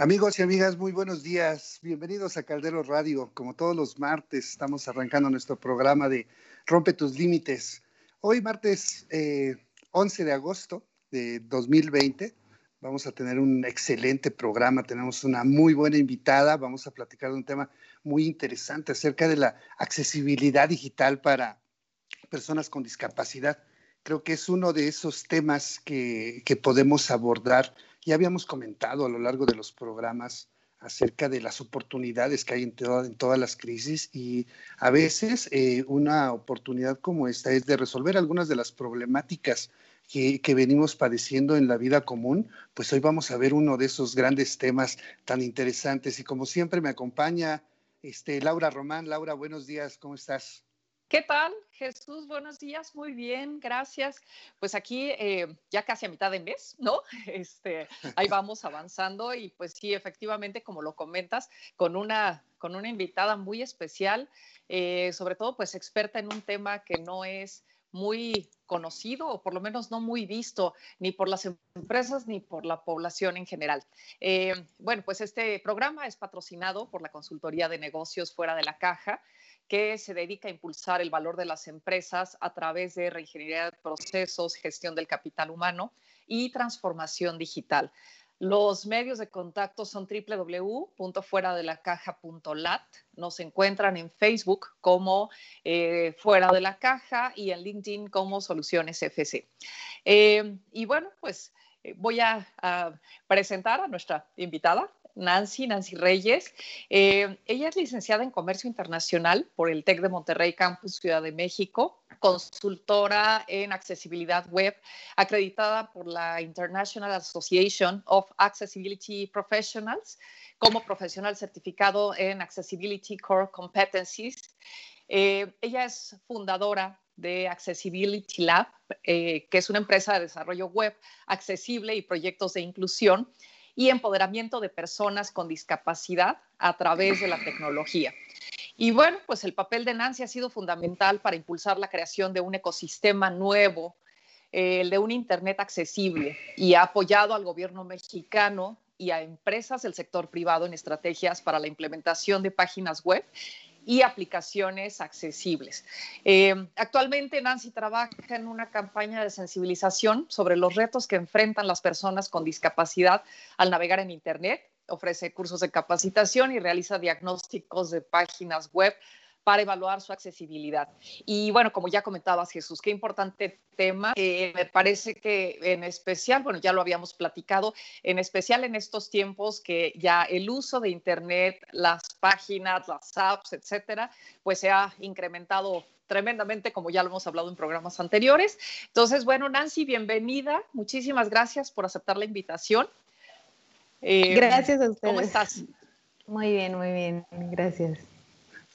Amigos y amigas, muy buenos días. Bienvenidos a Caldero Radio. Como todos los martes, estamos arrancando nuestro programa de Rompe tus Límites. Hoy, martes 11 eh, de agosto de 2020, vamos a tener un excelente programa. Tenemos una muy buena invitada. Vamos a platicar de un tema muy interesante acerca de la accesibilidad digital para personas con discapacidad. Creo que es uno de esos temas que, que podemos abordar ya habíamos comentado a lo largo de los programas acerca de las oportunidades que hay en, en todas las crisis y a veces eh, una oportunidad como esta es de resolver algunas de las problemáticas que, que, venimos padeciendo en la vida común, pues hoy vamos a ver uno de esos grandes temas tan interesantes y como siempre me acompaña este, Laura Román. Laura, buenos días, ¿cómo estás? ¿Qué tal, Jesús? Buenos días, muy bien, gracias. Pues aquí eh, ya casi a mitad de mes, ¿no? Este, ahí vamos avanzando y pues sí, efectivamente, como lo comentas, con una, con una invitada muy especial, eh, sobre todo pues experta en un tema que no es muy conocido o por lo menos no muy visto ni por las empresas ni por la población en general. Eh, bueno, pues este programa es patrocinado por la Consultoría de Negocios Fuera de la Caja que se dedica a impulsar el valor de las empresas a través de reingeniería de procesos, gestión del capital humano y transformación digital. Los medios de contacto son www.fueradelacaja.lat. Nos encuentran en Facebook como eh, Fuera de la Caja y en LinkedIn como Soluciones FC. Eh, y bueno, pues eh, voy a, presentar a nuestra invitada, Nancy, Nancy Reyes. Eh, ella es licenciada en Comercio Internacional por el TEC de Monterrey Campus Ciudad de México, consultora en accesibilidad web, acreditada por la International Association of Accessibility Professionals como profesional certificado en Accessibility Core Competencies. Eh, ella es fundadora de Accessibility Lab, eh, que es una empresa de desarrollo web accesible y proyectos de inclusión y empoderamiento de personas con discapacidad a través de la tecnología. Y bueno, pues el papel de Nancy ha sido fundamental para impulsar la creación de un ecosistema nuevo, el de un Internet accesible, y ha apoyado al gobierno mexicano y a empresas del sector privado en estrategias para la implementación de páginas web y aplicaciones accesibles. Eh, actualmente Nancy trabaja en una campaña de sensibilización sobre los retos que enfrentan las personas con discapacidad al navegar en Internet. Ofrece cursos de capacitación y realiza diagnósticos de páginas web para evaluar su accesibilidad. Y bueno, como ya comentabas, Jesús, qué importante tema. Eh, me parece que en especial, bueno, ya lo habíamos platicado, en especial en estos tiempos que ya el uso de Internet, las páginas, las apps, etcétera, pues se ha incrementado tremendamente, como ya lo hemos hablado en programas anteriores. Entonces, bueno, Nancy, bienvenida. Muchísimas gracias por aceptar la invitación. Eh, gracias a ustedes. ¿Cómo estás? Muy bien, muy bien. Gracias.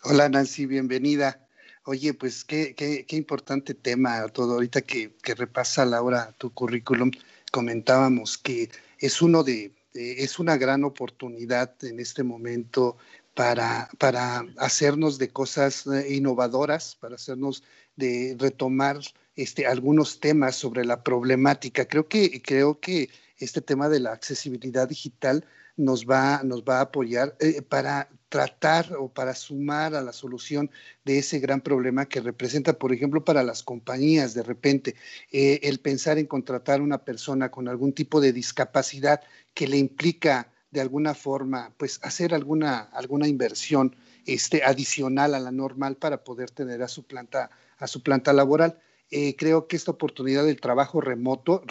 Hola Nancy, bienvenida. Oye, pues qué, qué, qué importante tema todo. Ahorita que, que, repasa Laura tu currículum, comentábamos que es uno de, es una gran oportunidad en este momento para, para hacernos de cosas eh, innovadoras, para hacernos de retomar este, algunos temas sobre la problemática. Creo que, creo que este tema de la accesibilidad digital nos va, nos va a apoyar eh, para tratar o para sumar a la solución de ese gran problema que representa, por ejemplo, para las compañías de repente, eh, el pensar en contratar a una persona con algún tipo de discapacidad que le implica de alguna forma, pues hacer alguna, alguna inversión este, adicional a la normal para poder tener a su planta, a su planta laboral. Eh, creo que esta oportunidad del trabajo remoto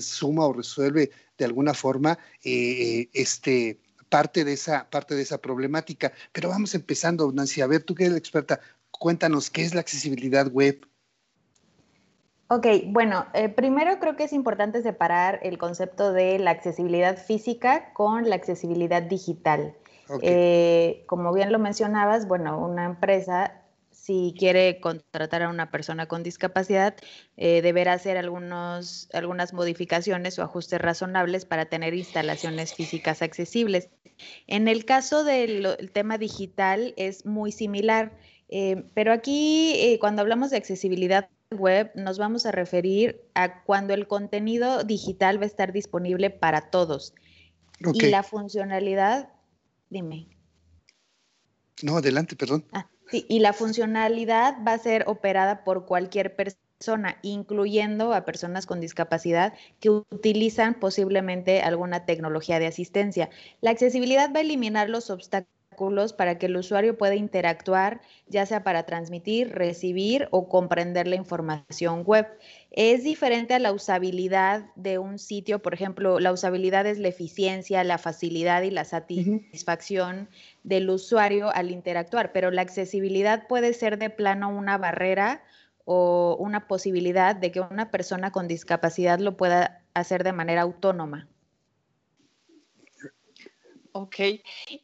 suma o resuelve de alguna forma eh, este, parte, de esa, parte de esa problemática. Pero vamos empezando, Nancy. A ver, tú que eres la experta, cuéntanos qué es la accesibilidad web. Ok, bueno, eh, primero creo que es importante separar el concepto de la accesibilidad física con la accesibilidad digital. como bien lo mencionabas, bueno, una empresa si quiere contratar a una persona con discapacidad, eh, deberá hacer algunos, algunas modificaciones o ajustes razonables para tener instalaciones físicas accesibles. En el caso del tema digital es muy similar, eh, pero aquí eh, cuando hablamos de accesibilidad web nos vamos a referir a cuando el contenido digital va a estar disponible para todos. Y la funcionalidad, dime. No, adelante, perdón. Ah, sí, y la funcionalidad va a ser operada por cualquier persona, incluyendo a personas con discapacidad que utilizan posiblemente alguna tecnología de asistencia. La accesibilidad va a eliminar los obstáculos para que el usuario pueda interactuar, ya sea para transmitir, recibir o comprender la información web. Es diferente a la usabilidad de un sitio, por ejemplo, la usabilidad es la eficiencia, la facilidad y la satisfacción del usuario al interactuar, pero la accesibilidad puede ser de plano una barrera o una posibilidad de que una persona con discapacidad lo pueda hacer de manera autónoma. Ok.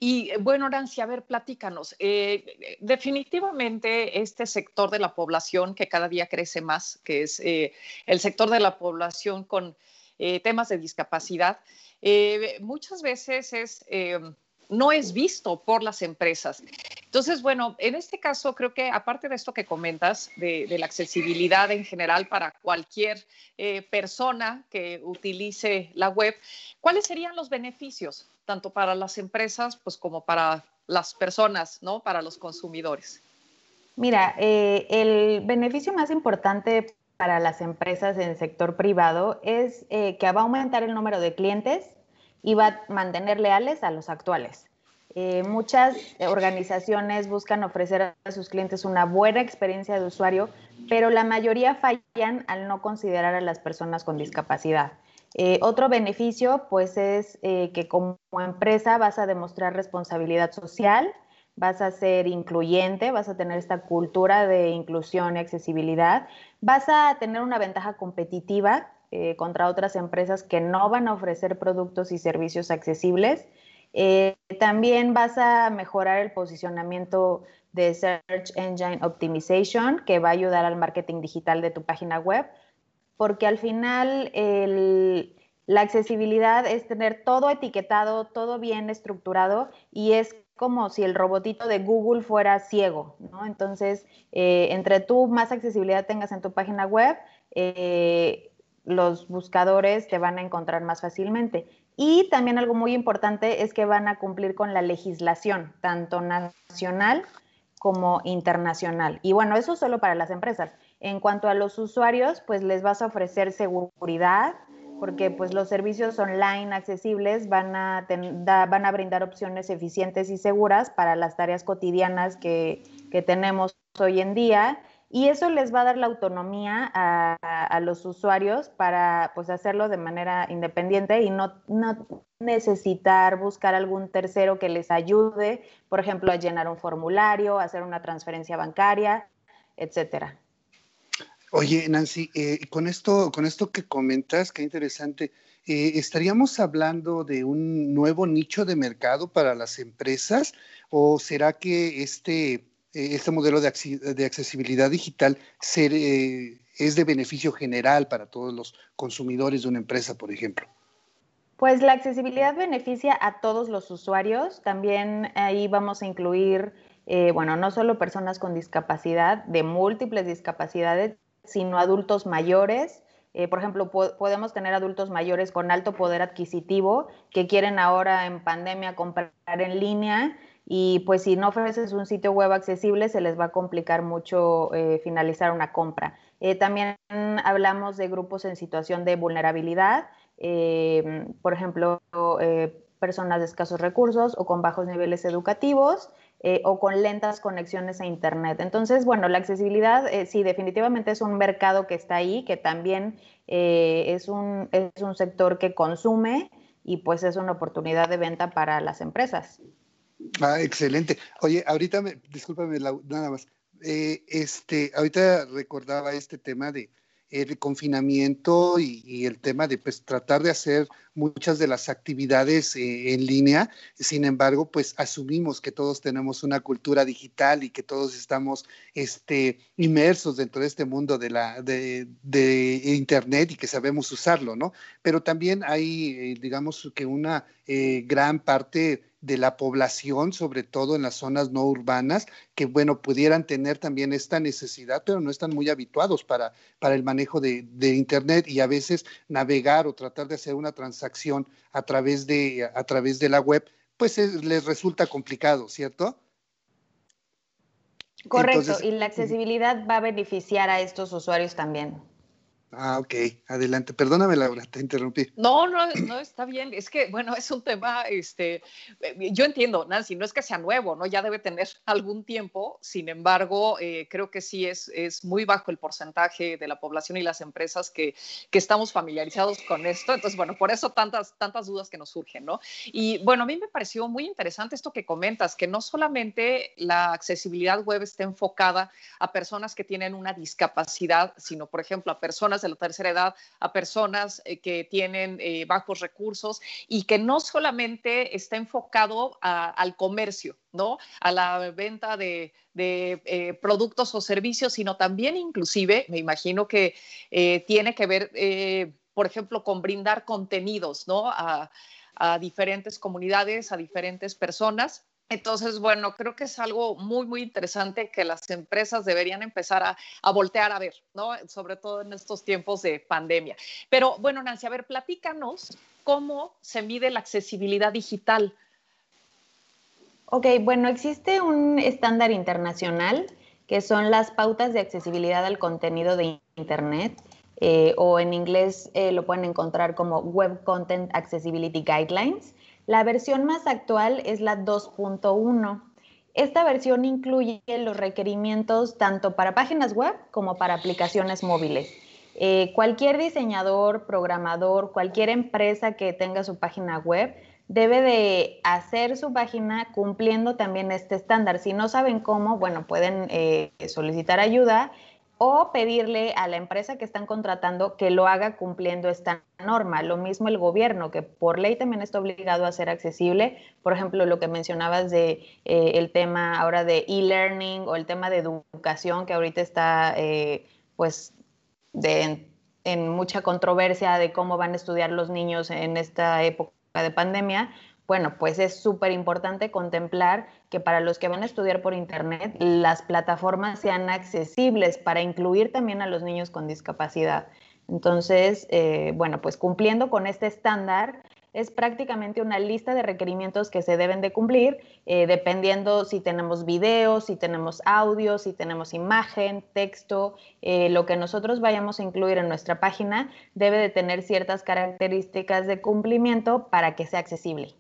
Y eh, bueno, Nancy, a ver, platícanos. Eh, definitivamente este sector de la población que cada día crece más, que es eh, el sector de la población con temas de discapacidad, muchas veces es no es visto por las empresas. Entonces, bueno, en este caso creo que aparte de esto que comentas, de, la accesibilidad en general para cualquier eh, persona que utilice la web, ¿cuáles serían los beneficios, tanto para las empresas pues, como para las personas, ¿no? para los consumidores? Mira, eh, el beneficio más importante para las empresas en el sector privado es eh, que va a aumentar el número de clientes y va a mantener leales a los actuales. Eh, muchas organizaciones buscan ofrecer a sus clientes una buena experiencia de usuario, pero la mayoría fallan al no considerar a las personas con discapacidad. Eh, otro beneficio, pues, es eh, que como empresa vas a demostrar responsabilidad social, vas a ser incluyente, vas a tener esta cultura de inclusión y accesibilidad, vas a tener una ventaja competitiva contra otras empresas que no van a ofrecer productos y servicios accesibles eh, también vas a mejorar el posicionamiento de Search Engine Optimization, que va a ayudar al marketing digital de tu página web, porque al final la accesibilidad es tener todo etiquetado, todo bien estructurado y es como si el robotito de Google fuera ciego. Entonces, eh, entre tú más accesibilidad tengas en tu página web, eh, los buscadores te van a encontrar más fácilmente. Y también algo muy importante es que van a cumplir con la legislación, tanto nacional como internacional. Y bueno, eso solo para las empresas. En cuanto a los usuarios, pues les vas a ofrecer seguridad, porque pues los servicios online accesibles van a, van a brindar opciones eficientes y seguras para las tareas cotidianas que, que tenemos hoy en día y eso les va a dar la autonomía a, los usuarios para pues, hacerlo de manera independiente y no, necesitar buscar algún tercero que les ayude, por ejemplo, a llenar un formulario, hacer una transferencia bancaria, etcétera. Oye, Nancy, eh, con, esto, con esto que comentas, qué interesante, eh, ¿estaríamos hablando de un nuevo nicho de mercado para las empresas o será que este este modelo de, accesibilidad digital eh, es de beneficio general para todos los consumidores de una empresa, por ejemplo? Pues la accesibilidad beneficia a todos los usuarios. También ahí vamos a incluir, eh, bueno, no solo personas con discapacidad, de múltiples discapacidades, sino adultos mayores. por ejemplo, podemos tener adultos mayores con alto poder adquisitivo que quieren ahora en pandemia comprar en línea y pues si no ofreces un sitio web accesible se les va a complicar mucho eh, finalizar una compra. Eh, también hablamos de grupos en situación de vulnerabilidad, eh, por ejemplo, personas de escasos recursos o con bajos niveles educativos o con lentas conexiones a Internet. Entonces, bueno, la accesibilidad sí, definitivamente es un mercado que está ahí, que también es, un, es un sector que consume y pues es una oportunidad de venta para las empresas. Ah, excelente. Oye, ahorita, me, discúlpame nada más. Eh, este, ahorita recordaba este tema de el confinamiento y, el tema de pues tratar de hacer muchas de las actividades eh, en línea. Sin embargo, pues asumimos que todos tenemos una cultura digital y que todos estamos este, inmersos dentro de este mundo de, la, de, Internet y que sabemos usarlo, ¿no? Pero también hay, eh, digamos que una gran parte de la población, sobre todo en las zonas no urbanas, que, bueno, pudieran tener también esta necesidad, pero no están muy habituados para, para el manejo de, Internet y a veces navegar o tratar de hacer una transacción a través de, a través de la web, pues les resulta complicado, ¿cierto? Correcto, y la accesibilidad va a beneficiar a estos usuarios también. Ah, ok, adelante. Perdóname, Laura, te interrumpí. No, no, no, está bien. Es que, bueno, es un tema, este, eh, yo entiendo, Nancy, no es que sea nuevo, ¿no? Ya debe tener algún tiempo. Sin embargo, eh, creo que sí es, es muy bajo el porcentaje de la población y las empresas que, que estamos familiarizados con esto. Entonces, bueno, por eso tantas, tantas dudas que nos surgen, ¿no? Y bueno, a mí me pareció muy interesante esto que comentas, que no solamente la accesibilidad web está enfocada a personas que tienen una discapacidad, sino, por ejemplo, a personas de la tercera edad a personas eh, que tienen eh, bajos recursos y que no solamente está enfocado al comercio, ¿no? A la venta de, eh, productos o servicios, sino también inclusive, me imagino que tiene que ver, por ejemplo, con brindar contenidos, ¿no? a diferentes comunidades, a diferentes personas entonces, bueno, creo que es algo muy, muy interesante que las empresas deberían empezar a, voltear a ver, ¿no? Sobre todo en estos tiempos de pandemia. Pero bueno, Nancy, a ver, platícanos cómo se mide la accesibilidad digital. Ok, bueno, existe un estándar internacional que son las pautas de accesibilidad al contenido de Internet, eh, o en inglés eh, lo pueden encontrar como Web Content Accessibility Guidelines. La versión más actual es la 2.1. Esta versión incluye los requerimientos tanto para páginas web como para aplicaciones móviles. Eh, cualquier diseñador, programador, cualquier empresa que tenga su página web debe de hacer su página cumpliendo también este estándar. Si no saben cómo, bueno, pueden eh, solicitar ayuda o pedirle a la empresa que están contratando que lo haga cumpliendo esta norma. Lo mismo el gobierno, que por ley también está obligado a ser accesible. Por ejemplo, lo que mencionabas de eh, el tema ahora de e-learning o el tema de educación, que ahorita está eh, pues en mucha controversia de cómo van a estudiar los niños en esta época de pandemia, bueno, pues es súper importante contemplar que para los que van a estudiar por Internet, las plataformas sean accesibles para incluir también a los niños con discapacidad. Entonces, eh, bueno, pues cumpliendo con este estándar, es prácticamente una lista de requerimientos que se deben de cumplir, eh, dependiendo si tenemos video, si tenemos audio, si tenemos imagen, texto, eh, lo que nosotros vayamos a incluir en nuestra página debe de tener ciertas características de cumplimiento para que sea accesible.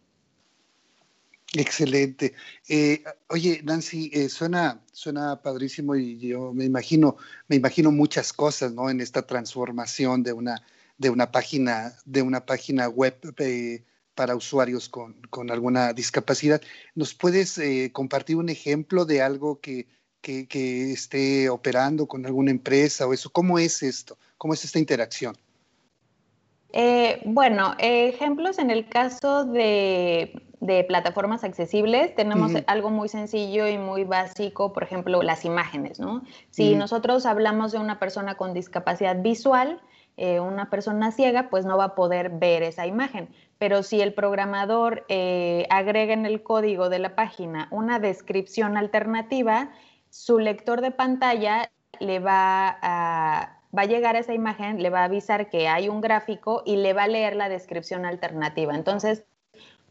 Excelente. Eh, oye, Nancy, eh, suena, suena padrísimo y yo me imagino, me imagino muchas cosas, ¿no? En esta transformación de una, de una página, de una página web eh, para usuarios con, alguna discapacidad. ¿Nos puedes compartir un ejemplo de algo que, que esté operando con alguna empresa o eso? ¿Cómo es esto? ¿Cómo es esta interacción? bueno, ejemplos en el caso de de plataformas accesibles, tenemos algo muy sencillo y muy básico, por ejemplo, las imágenes, ¿no? Si nosotros hablamos de una persona con discapacidad visual, eh, una persona ciega, pues no va a poder ver esa imagen. Pero si el programador eh, agrega en el código de la página una descripción alternativa, su lector de pantalla le va a, va a llegar a esa imagen, le va a avisar que hay un gráfico y le va a leer la descripción alternativa. Entonces,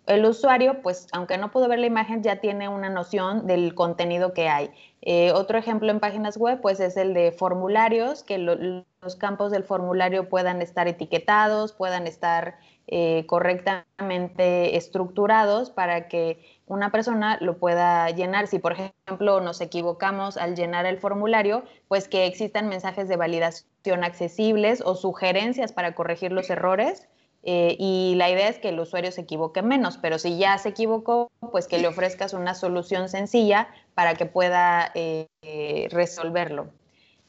el usuario, pues aunque no pudo ver la imagen, ya tiene una noción del contenido que hay. Eh, otro ejemplo en páginas web, pues es el de formularios, que los campos del formulario puedan estar etiquetados, puedan estar eh, correctamente estructurados para que una persona lo pueda llenar. Si, por ejemplo, nos equivocamos al llenar el formulario, pues que existan mensajes de validación accesibles o sugerencias para corregir los errores eh, y la idea es que el usuario se equivoque menos, pero si ya se equivocó, pues que le ofrezcas una solución sencilla para que pueda eh, resolverlo.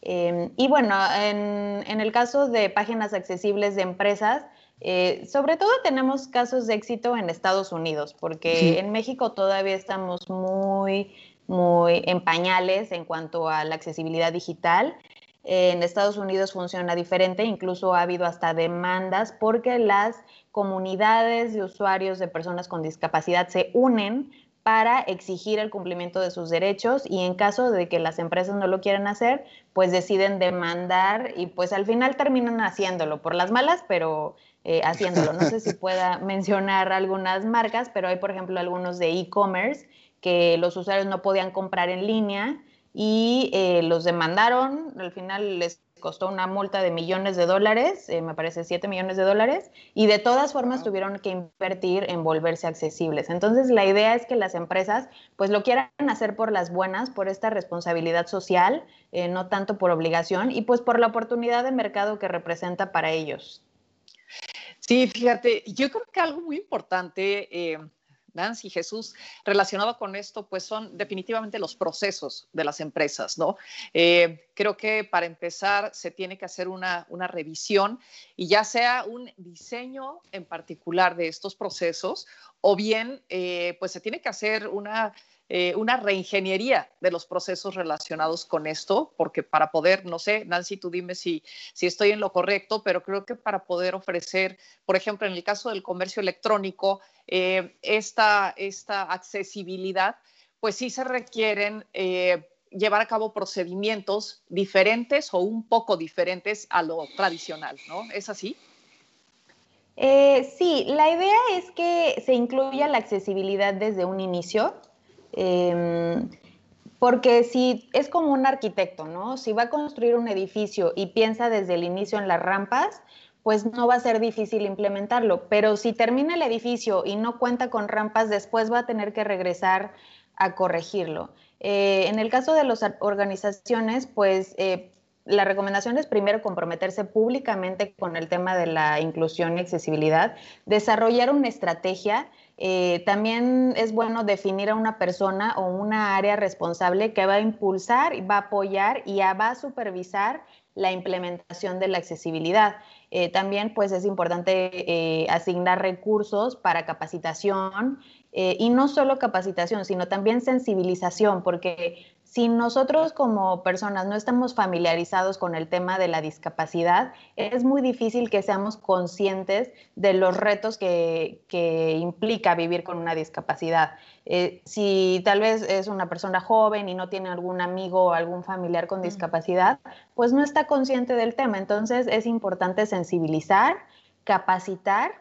Em, y bueno, en, el caso de páginas accesibles de empresas, eh, sobre todo tenemos casos de éxito en Estados Unidos, porque en México todavía estamos muy, muy en pañales en cuanto a la accesibilidad digital. En Estados Unidos funciona diferente, incluso ha habido hasta demandas porque las comunidades de usuarios de personas con discapacidad se unen para exigir el cumplimiento de sus derechos y en caso de que las empresas no lo quieran hacer, pues deciden demandar y pues al final terminan haciéndolo por las malas, pero eh, haciéndolo. No sé si pueda mencionar algunas marcas, pero hay por ejemplo algunos de e-commerce que los usuarios no podían comprar en línea y eh, los demandaron, al final les costó una multa de millones de dólares, eh, me parece 7 millones de dólares, y de todas formas tuvieron que invertir en volverse accesibles. Entonces, la idea es que las empresas pues lo quieran hacer por las buenas, por esta responsabilidad social, eh, no tanto por obligación, y pues por la oportunidad de mercado que representa para ellos. Sí, fíjate, yo creo que algo muy importante Nancy, Jesús, relacionado con esto, pues son definitivamente los procesos de las empresas, ¿no? Eh, creo que para empezar se tiene que hacer una, revisión y ya sea un diseño en particular de estos procesos o bien, eh, pues se tiene que hacer una eh, una reingeniería de los procesos relacionados con esto, porque para poder, no sé, Nancy, tú dime si, si estoy en lo correcto, pero creo que para poder ofrecer, por ejemplo, en el caso del comercio electrónico, eh, esta, esta accesibilidad, pues sí se requieren eh, llevar a cabo procedimientos diferentes o un poco diferentes a lo tradicional, ¿no? ¿Es así? sí, la idea es que se incluya la accesibilidad desde un inicio. Em, porque si es como un arquitecto, ¿no? Si va a construir un edificio y piensa desde el inicio en las rampas, pues no va a ser difícil implementarlo. Pero si termina el edificio y no cuenta con rampas, después va a tener que regresar a corregirlo. Eh, en el caso de las organizaciones, pues eh, la recomendación es primero comprometerse públicamente con el tema de la inclusión y accesibilidad, desarrollar una estrategia eh, también es bueno definir a una persona o una área responsable que va a impulsar, va a apoyar y va a supervisar la implementación de la accesibilidad. Eh, también pues es importante eh, asignar recursos para capacitación y no solo capacitación, sino también sensibilización, porque si nosotros como personas no estamos familiarizados con el tema de la discapacidad, es muy difícil que seamos conscientes de los retos que, implica vivir con una discapacidad. Eh, si tal vez es una persona joven y no tiene algún amigo o algún familiar con discapacidad, pues no está consciente del tema. Entonces es importante sensibilizar, capacitar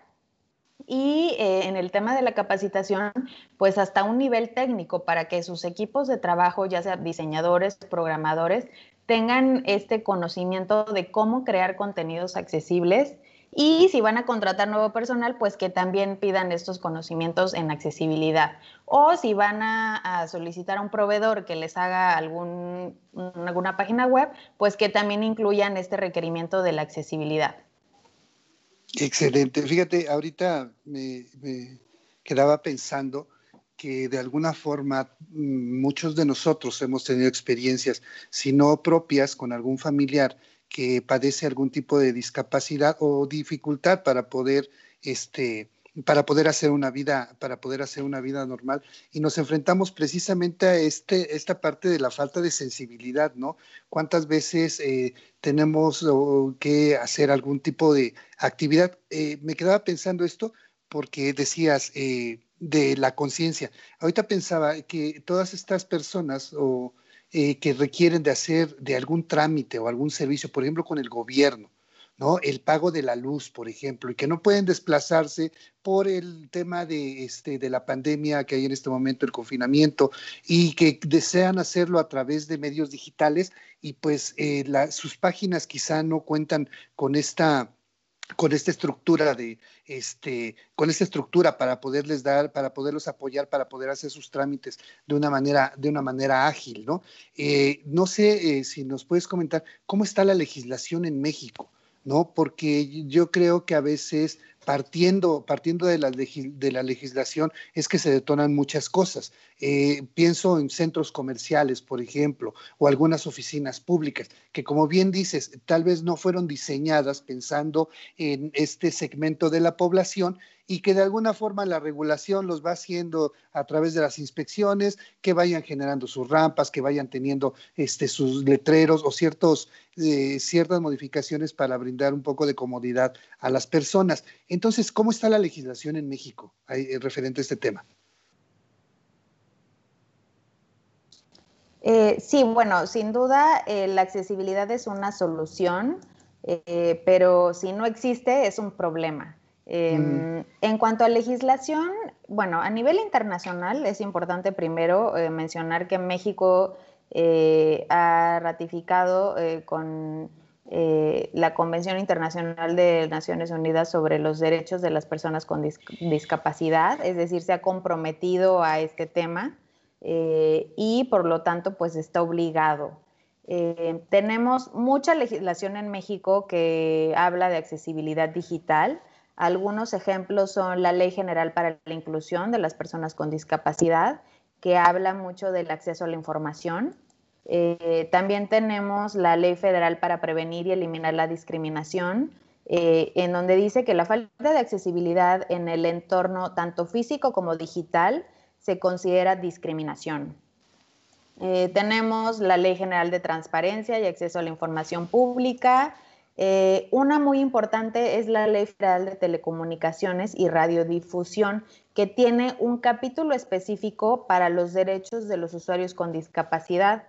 y eh, en el tema de la capacitación, pues hasta un nivel técnico para que sus equipos de trabajo, ya sea diseñadores, programadores, tengan este conocimiento de cómo crear contenidos accesibles y si van a contratar nuevo personal, pues que también pidan estos conocimientos en accesibilidad. O si van a, solicitar a un proveedor que les haga alguna página web, pues que también incluyan este requerimiento de la accesibilidad. Excelente. Fíjate, ahorita me, quedaba pensando que de alguna forma mm, muchos de nosotros hemos tenido experiencias, si no propias, con algún familiar que padece algún tipo de discapacidad o dificultad para poder este, para poder hacer una vida, para poder hacer una vida normal. Y nos enfrentamos precisamente a este, esta parte de la falta de sensibilidad, ¿no? ¿Cuántas veces eh, tenemos que hacer algún tipo de actividad? Eh, me quedaba pensando esto porque decías eh, de la conciencia. Ahorita pensaba que todas estas personas o que requieren de hacer de algún trámite o algún servicio, por ejemplo, con el gobierno, El pago de la luz, por ejemplo, y que no pueden desplazarse por el tema de, este, de la pandemia que hay en este momento, el confinamiento, y que desean hacerlo a través de medios digitales y pues eh, sus páginas quizá no cuentan con esta con esta estructura de este con esta estructura para poderles dar para poderlos apoyar para poder hacer sus trámites de una manera de una manera ágil no eh, no sé eh, si nos puedes comentar cómo está la legislación en México ¿no? Porque yo creo que a veces partiendo, partiendo de, la de la legislación es que se detonan muchas cosas. Eh, pienso en centros comerciales, por ejemplo, o algunas oficinas públicas, que como bien dices, tal vez no fueron diseñadas pensando en este segmento de la población y que de alguna forma la regulación los va haciendo a través de las inspecciones, que vayan generando sus rampas, que vayan teniendo este, sus letreros o ciertos, eh, ciertas modificaciones para brindar un poco de comodidad a las personas. Entonces, ¿cómo está la legislación en México eh, referente a este tema? Eh, sí, bueno, sin duda la accesibilidad es una solución, pero si no existe es un problema. Em, en cuanto a legislación, bueno, a nivel internacional es importante primero eh, mencionar que México eh, ha ratificado eh, la Convención Internacional de Naciones Unidas sobre los Derechos de las Personas con Discapacidad, es decir, se ha comprometido a este tema y por lo tanto pues está obligado. tenemos mucha legislación en México que habla de accesibilidad digital, algunos ejemplos son la Ley General para la Inclusión de las Personas con Discapacidad, que habla mucho del acceso a la información. Eh, también tenemos la Ley Federal para Prevenir y Eliminar la Discriminación, eh, en donde dice que la falta de accesibilidad en el entorno tanto físico como digital se considera discriminación. Eh, tenemos la Ley General de Transparencia y Acceso a la Información Pública, una muy importante es la Ley Federal de Telecomunicaciones y Radiodifusión, que tiene un capítulo específico para los derechos de los usuarios con discapacidad.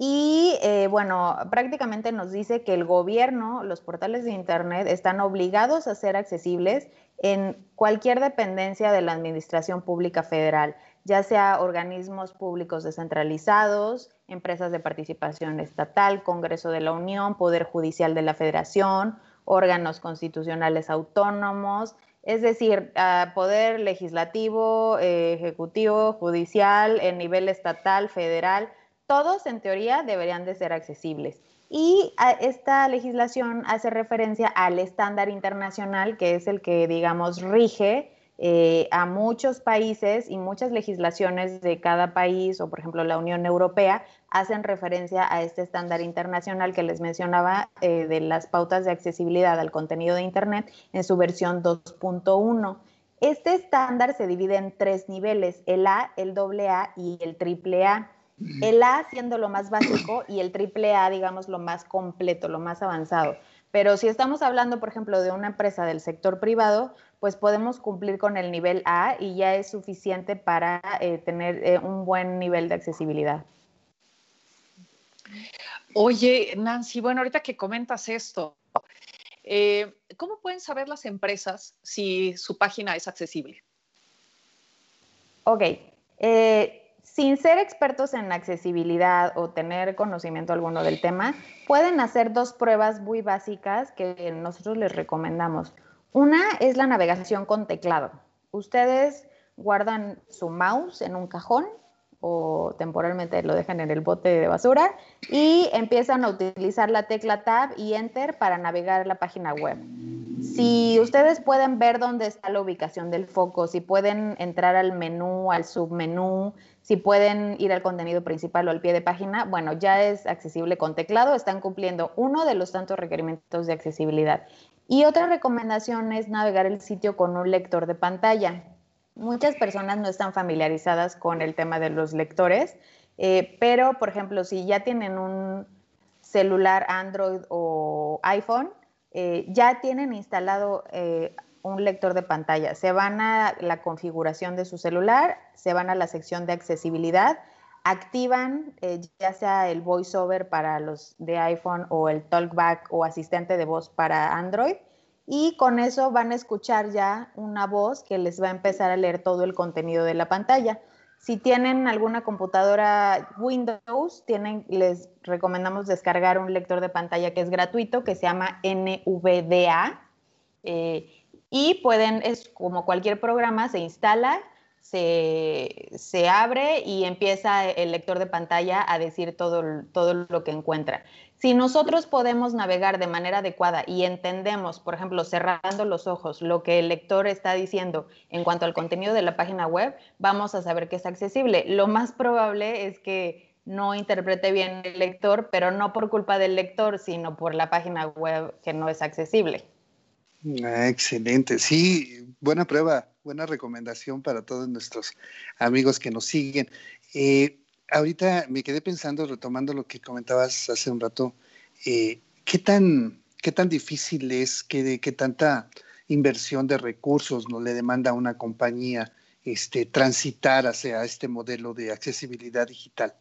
Y eh, bueno, prácticamente nos dice que el gobierno, los portales de Internet están obligados a ser accesibles en cualquier dependencia de la Administración Pública Federal, ya sea organismos públicos descentralizados, empresas de participación estatal, Congreso de la Unión, Poder Judicial de la Federación, órganos constitucionales autónomos, es decir, poder legislativo, eh, ejecutivo, judicial, en nivel estatal, federal, todos en teoría deberían de ser accesibles. Y esta legislación hace referencia al estándar internacional, que es el que, digamos, rige eh, a muchos países y muchas legislaciones de cada país, o por ejemplo la Unión Europea, hacen referencia a este estándar internacional que les mencionaba eh, de las pautas de accesibilidad al contenido de Internet en su versión 2.1. Este estándar se divide en tres niveles, el A, el AA y el AAA. El A siendo lo más básico y el AAA, digamos, lo más completo, lo más avanzado. Pero si estamos hablando, por ejemplo, de una empresa del sector privado, pues podemos cumplir con el nivel A y ya es suficiente para eh, tener eh, un buen nivel de accesibilidad. Oye, Nancy, bueno, ahorita que comentas esto, eh, ¿cómo pueden saber las empresas si su página es accesible? Ok, sin ser expertos en accesibilidad o tener conocimiento alguno del tema, pueden hacer dos pruebas muy básicas que nosotros les recomendamos. Una es la navegación con teclado. Ustedes guardan su mouse en un cajón o temporalmente lo dejan en el bote de basura y empiezan a utilizar la tecla Tab y Enter para navegar la página web. Si ustedes pueden ver dónde está la ubicación del foco, si pueden entrar al menú, al submenú, si pueden ir al contenido principal o al pie de página, bueno, ya es accesible con teclado, están cumpliendo uno de los tantos requerimientos de accesibilidad. Y otra recomendación es navegar el sitio con un lector de pantalla. Muchas personas no están familiarizadas con el tema de los lectores, eh, pero por ejemplo, si ya tienen un celular Android o iPhone, eh, ya tienen instalado eh, un lector de pantalla. Se van a la configuración de su celular, se van a la sección de accesibilidad, activan eh, ya sea el voiceover para los de iPhone o el talkback o asistente de voz para Android y con eso van a escuchar ya una voz que les va a empezar a leer todo el contenido de la pantalla. Si tienen alguna computadora Windows, tienen, les recomendamos descargar un lector de pantalla que es gratuito, que se llama NVDA. Eh, y pueden, es como cualquier programa, se instala, se, abre y empieza el lector de pantalla a decir todo, todo lo que encuentra. Si nosotros podemos navegar de manera adecuada y entendemos, por ejemplo, cerrando los ojos, lo que el lector está diciendo en cuanto al contenido de la página web, vamos a saber que es accesible. Lo más probable es que no interprete bien el lector, pero no por culpa del lector, sino por la página web que no es accesible. Excelente, sí, buena prueba, buena recomendación para todos nuestros amigos que nos siguen. Eh, ahorita me quedé pensando, retomando lo que comentabas hace un rato, eh, ¿qué, tan, ¿qué tan difícil es, qué, qué tanta inversión de recursos no le demanda a una compañía este, transitar hacia este modelo de accesibilidad digital?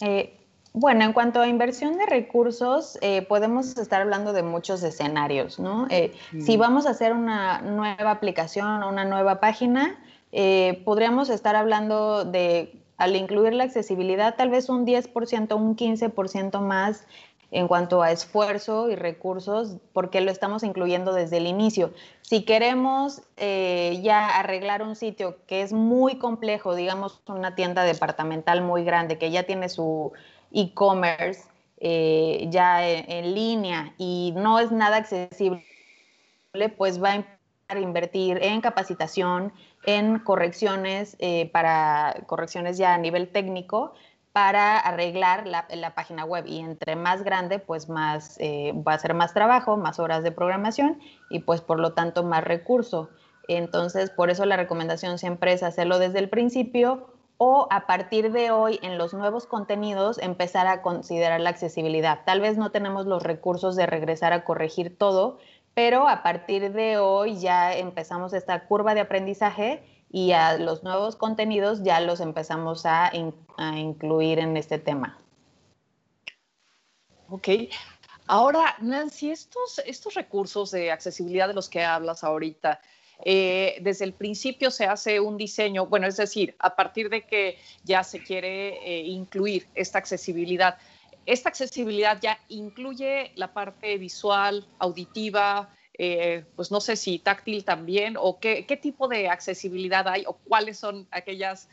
Eh, bueno, en cuanto a inversión de recursos, eh, podemos estar hablando de muchos escenarios, ¿no? Eh, si vamos a hacer una nueva aplicación o una nueva página, podríamos estar hablando de, al incluir la accesibilidad, tal vez un 10%, un 15% más en cuanto a esfuerzo y recursos, porque lo estamos incluyendo desde el inicio. Si queremos ya arreglar un sitio que es muy complejo, digamos una tienda departamental muy grande, que ya tiene su e-commerce eh, ya en, línea y no es nada accesible, pues va a invertir en capacitación, en correcciones, eh, para correcciones ya a nivel técnico, para arreglar la, página web. Y entre más grande, pues más eh, va a ser más trabajo, más horas de programación y pues por lo tanto más recurso. Entonces, por eso la recomendación siempre es hacerlo desde el principio o a partir de hoy en los nuevos contenidos empezar a considerar la accesibilidad. Tal vez no tenemos los recursos de regresar a corregir todo, pero a partir de hoy ya empezamos esta curva de aprendizaje y a los nuevos contenidos ya los empezamos a, incluir en este tema. Ok. Ahora, Nancy, estos, recursos de accesibilidad de los que hablas ahorita, eh, desde el principio se hace un diseño, bueno, es decir, a partir de que ya se quiere eh, incluir esta accesibilidad, esta accesibilidad ya incluye la parte visual, auditiva, eh, pues no sé si táctil también, o qué, tipo de accesibilidad hay, o cuáles son aquellas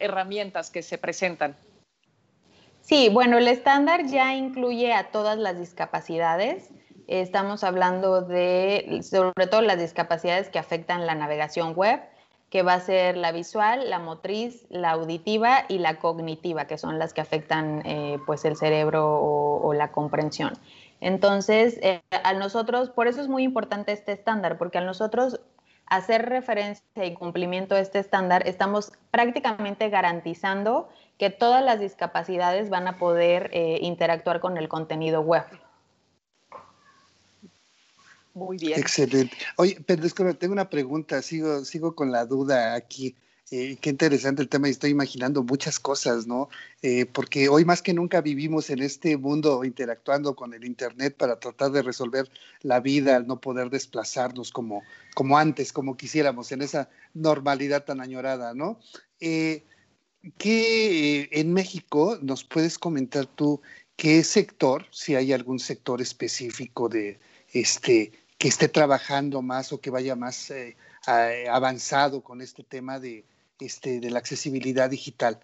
herramientas que se presentan. Sí, bueno, el estándar ya incluye a todas las discapacidades. Estamos hablando de, sobre todo, las discapacidades que afectan la navegación web, que va a ser la visual, la motriz, la auditiva y la cognitiva, que son las que afectan eh, pues el cerebro o, la comprensión. Entonces, eh, a nosotros, por eso es muy importante este estándar, porque a nosotros hacer referencia y cumplimiento de este estándar, estamos prácticamente garantizando que todas las discapacidades van a poder eh, interactuar con el contenido web. Muy bien. Excelente. Oye, que tengo una pregunta, sigo, sigo con la duda aquí. Eh, qué interesante el tema y estoy imaginando muchas cosas, ¿no? Eh, porque hoy más que nunca vivimos en este mundo interactuando con el Internet para tratar de resolver la vida, al no poder desplazarnos como, como antes, como quisiéramos, en esa normalidad tan añorada, ¿no? Eh, ¿Qué en México nos puedes comentar tú qué sector, si hay algún sector específico de este que esté trabajando más o que vaya más eh, avanzado con este tema de, este, de la accesibilidad digital?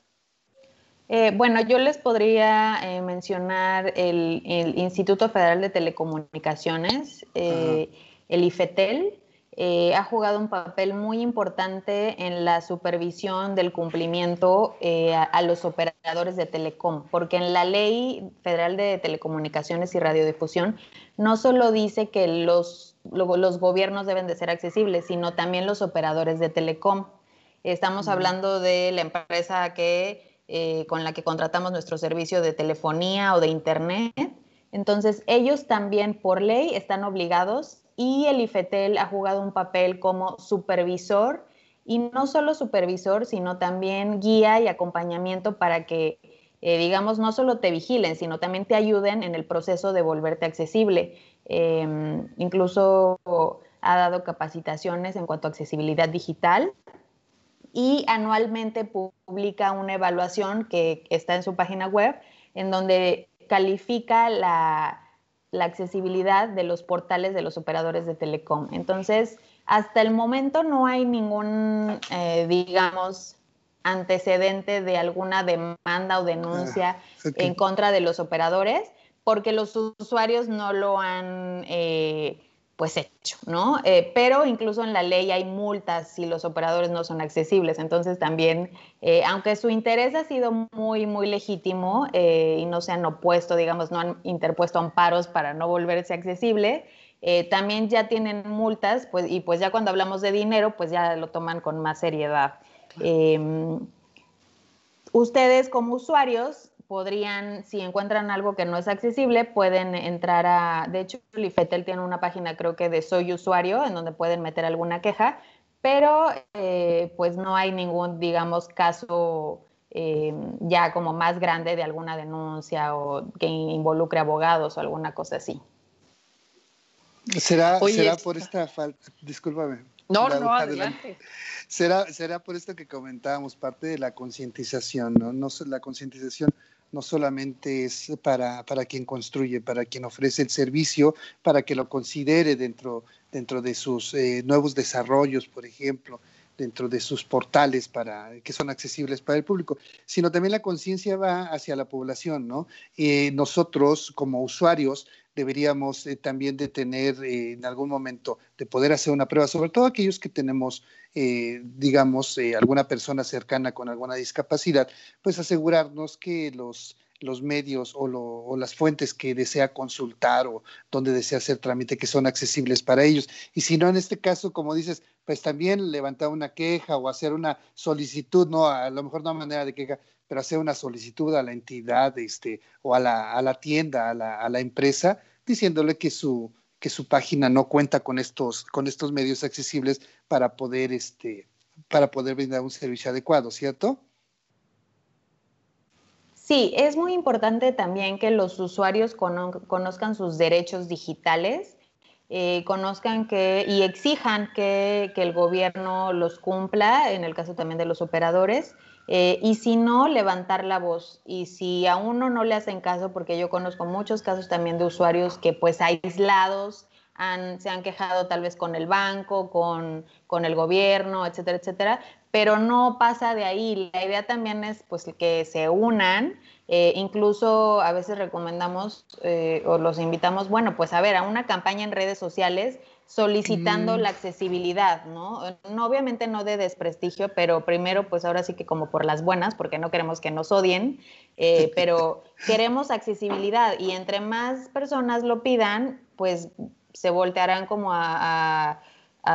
Eh, bueno, yo les podría eh, mencionar el, Instituto Federal de Telecomunicaciones, el IFETEL, ha jugado un papel muy importante en la supervisión del cumplimiento a, los operadores de telecom, porque en la Ley Federal de Telecomunicaciones y Radiodifusión no solo dice que los los gobiernos deben de ser accesibles, sino también los operadores de telecom. Estamos hablando de la empresa que, eh, con la que contratamos nuestro servicio de telefonía o de internet. Entonces, ellos también por ley están obligados y el IFETEL ha jugado un papel como supervisor y no solo supervisor, sino también guía y acompañamiento para que, eh, digamos, no solo te vigilen, sino también te ayuden en el proceso de volverte accesible. Em, incluso ha dado capacitaciones en cuanto a accesibilidad digital y anualmente publica una evaluación que está en su página web en donde califica la, accesibilidad de los portales de los operadores de telecom. Entonces, Hasta el momento no hay ningún, eh, digamos, antecedente de alguna demanda o denuncia ah, en contra de los operadores, porque los usuarios no lo han eh, pues hecho, ¿no? Eh, pero incluso en la ley hay multas si los operadores no son accesibles. Entonces también, eh, aunque su interés ha sido muy, muy legítimo y no se han opuesto, digamos, no han interpuesto amparos para no volverse accesible, también ya tienen multas, pues, y pues ya cuando hablamos de dinero, pues ya lo toman con más seriedad. Em, ustedes como usuarios podrían, si encuentran algo que no es accesible, pueden entrar a, de hecho, Lifetel tiene una página creo que de Soy Usuario, en donde pueden meter alguna queja, pero eh, pues no hay ningún, digamos, caso eh, ya como más grande de alguna denuncia o que involucre abogados o alguna cosa así. ¿Será, ¿será por esta falta? Discúlpame. No, no, adelante. Será, será por esto que comentábamos, parte de la concientización, ¿no? no la concientización no solamente es para, para, quien construye, para quien ofrece el servicio, para que lo considere dentro, dentro de sus eh, nuevos desarrollos, por ejemplo, dentro de sus portales para, que son accesibles para el público, sino también la conciencia va hacia la población, ¿no? Eh, nosotros como usuarios deberíamos eh, también de tener eh, en algún momento, de poder hacer una prueba, sobre todo aquellos que tenemos, eh, digamos, alguna persona cercana con alguna discapacidad, pues asegurarnos que los, los medios o, o, las fuentes que desea consultar o donde desea hacer trámite que son accesibles para ellos. Y si no, en este caso, como dices, pues también levantar una queja o hacer una solicitud, no, a lo mejor no manera de queja, pero hacer una solicitud a la entidad este, o a la, a la tienda, a la, a la, empresa, diciéndole que su, que su página no cuenta con estos, con estos medios accesibles para poder, este, para poder brindar un servicio adecuado, ¿cierto? Sí, es muy importante también que los usuarios conozcan sus derechos digitales, eh, conozcan que y exijan que, que, el gobierno los cumpla, en el caso también de los operadores, eh, y si no, levantar la voz. Y si a uno no le hacen caso, porque yo conozco muchos casos también de usuarios que pues aislados se han quejado tal vez con el banco, con, con, el gobierno, etcétera, etcétera, pero no pasa de ahí. La idea también es pues que se unan. Eh, incluso a veces recomendamos eh, o los invitamos, bueno, pues a ver, a una campaña en redes sociales solicitando mm. la accesibilidad, ¿no? Obviamente no de desprestigio, pero primero, pues ahora sí que como por las buenas, porque no queremos que nos odien, eh, pero queremos accesibilidad y entre más personas lo pidan, pues se voltearán como a, a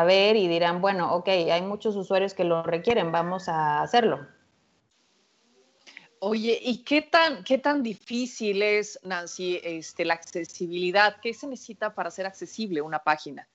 ver y dirán, bueno, ok, hay muchos usuarios que lo requieren, vamos a hacerlo. Oye, ¿y qué tan, qué tan difícil es, Nancy, este, la accesibilidad? ¿Qué se necesita para hacer accesible una página?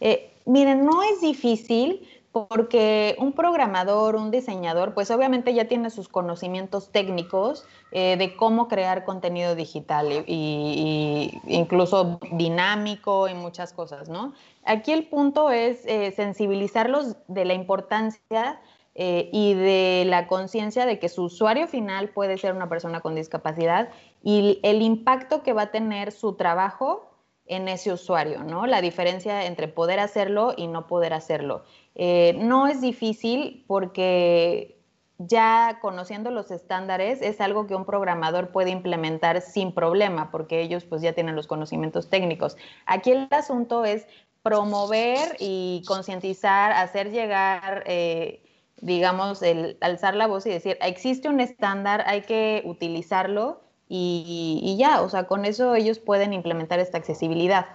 Eh, miren, no es difícil porque un programador, un diseñador, pues obviamente ya tiene sus conocimientos técnicos eh, de cómo crear contenido digital y, incluso dinámico y muchas cosas, ¿no? Aquí el punto es eh, sensibilizarlos de la importancia y de la conciencia de que su usuario final puede ser una persona con discapacidad y el impacto que va a tener su trabajo en ese usuario, ¿no? La diferencia entre poder hacerlo y no poder hacerlo. Eh, no es difícil porque ya conociendo los estándares es algo que un programador puede implementar sin problema porque ellos pues ya tienen los conocimientos técnicos. Aquí el asunto es promover y concientizar, hacer llegar, eh, digamos, el alzar la voz y decir, existe un estándar, hay que utilizarlo y, ya, o sea, con eso ellos pueden implementar esta accesibilidad.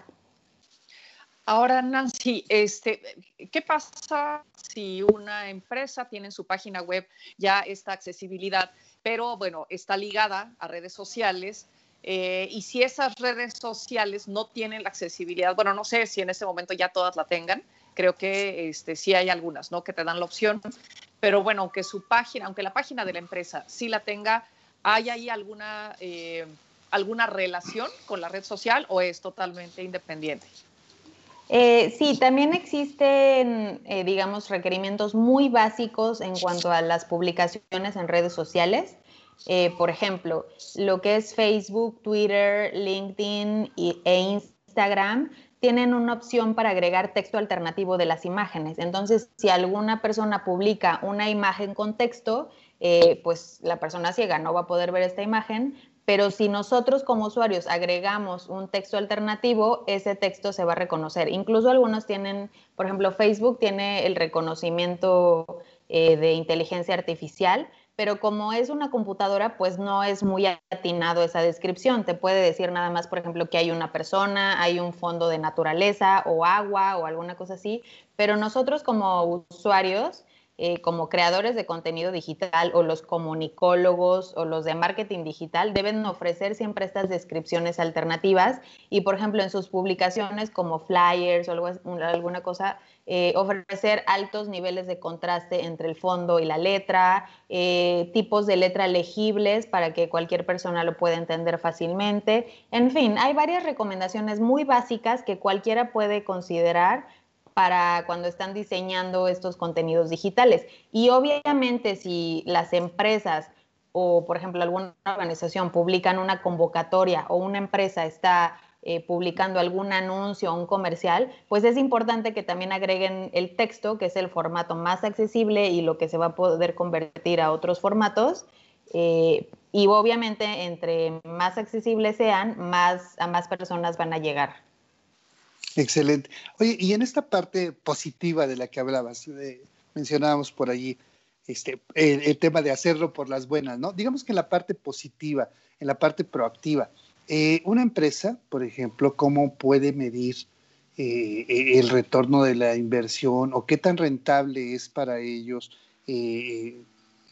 Ahora, Nancy, este, ¿qué pasa si una empresa tiene en su página web ya esta accesibilidad, pero bueno, está ligada a redes sociales? Eh, y si esas redes sociales no tienen la accesibilidad, bueno, no sé si en este momento ya todas la tengan, creo que este, sí hay algunas, ¿no? Que te dan la opción, pero bueno, aunque su página, aunque la página de la empresa sí la tenga, ¿Hay ahí alguna, eh, alguna relación con la red social o es totalmente independiente? Eh, sí, también existen, eh, digamos, requerimientos muy básicos en cuanto a las publicaciones en redes sociales. por ejemplo, lo que es Facebook, Twitter, LinkedIn e Instagram tienen una opción para agregar texto alternativo de las imágenes. Entonces, si alguna persona publica una imagen con texto, eh, pues la persona ciega no va a poder ver esta imagen, pero si nosotros como usuarios agregamos un texto alternativo, ese texto se va a reconocer. Incluso algunos tienen, por ejemplo, Facebook tiene el reconocimiento eh, de inteligencia artificial, pero como es una computadora, pues no es muy atinado esa descripción. Te puede decir nada más, por ejemplo, que hay una persona, hay un fondo de naturaleza o agua o alguna cosa así, pero nosotros como usuarios eh, como creadores de contenido digital o los comunicólogos o los de marketing digital deben ofrecer siempre estas descripciones alternativas y, por ejemplo, en sus publicaciones como flyers o alguna cosa, eh, ofrecer altos niveles de contraste entre el fondo y la letra, eh, tipos de letra legibles para que cualquier persona lo pueda entender fácilmente. En fin, hay varias recomendaciones muy básicas que cualquiera puede considerar para cuando están diseñando estos contenidos digitales. Y obviamente si las empresas o, por ejemplo, alguna organización publican una convocatoria o una empresa está eh, publicando algún anuncio o un comercial, pues es importante que también agreguen el texto, que es el formato más accesible y lo que se va a poder convertir a otros formatos. Eh, y obviamente, entre más accesibles sean, más a más personas van a llegar. Excelente. Oye, y en esta parte positiva de la que hablabas, mencionábamos por allí este, el, tema de hacerlo por las buenas, ¿no? Digamos que en la parte positiva, en la parte proactiva, eh, una empresa, por ejemplo, ¿cómo puede medir eh, el retorno de la inversión o qué tan rentable es para ellos eh,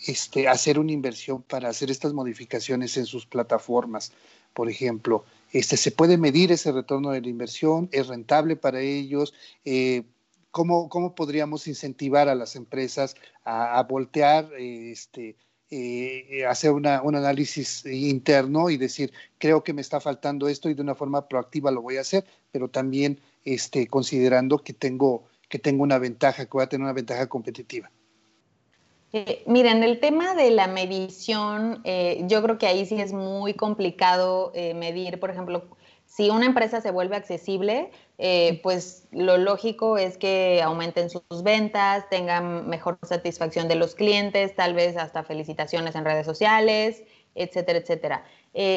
este, hacer una inversión para hacer estas modificaciones en sus plataformas? Por ejemplo, este, ¿Se puede medir ese retorno de la inversión? ¿Es rentable para ellos? Eh, ¿cómo, ¿cómo, podríamos incentivar a las empresas a, voltear, este, eh, hacer un análisis interno y decir, creo que me está faltando esto y de una forma proactiva lo voy a hacer, pero también este, considerando que tengo, que tengo una ventaja, que voy a tener una ventaja competitiva? Eh, miren, el tema de la medición, eh, yo creo que ahí sí es muy complicado eh, medir, por ejemplo, si una empresa se vuelve accesible, pues lo lógico es que aumenten sus ventas, tengan mejor satisfacción de los clientes, tal vez hasta felicitaciones en redes sociales, etcétera, etcétera.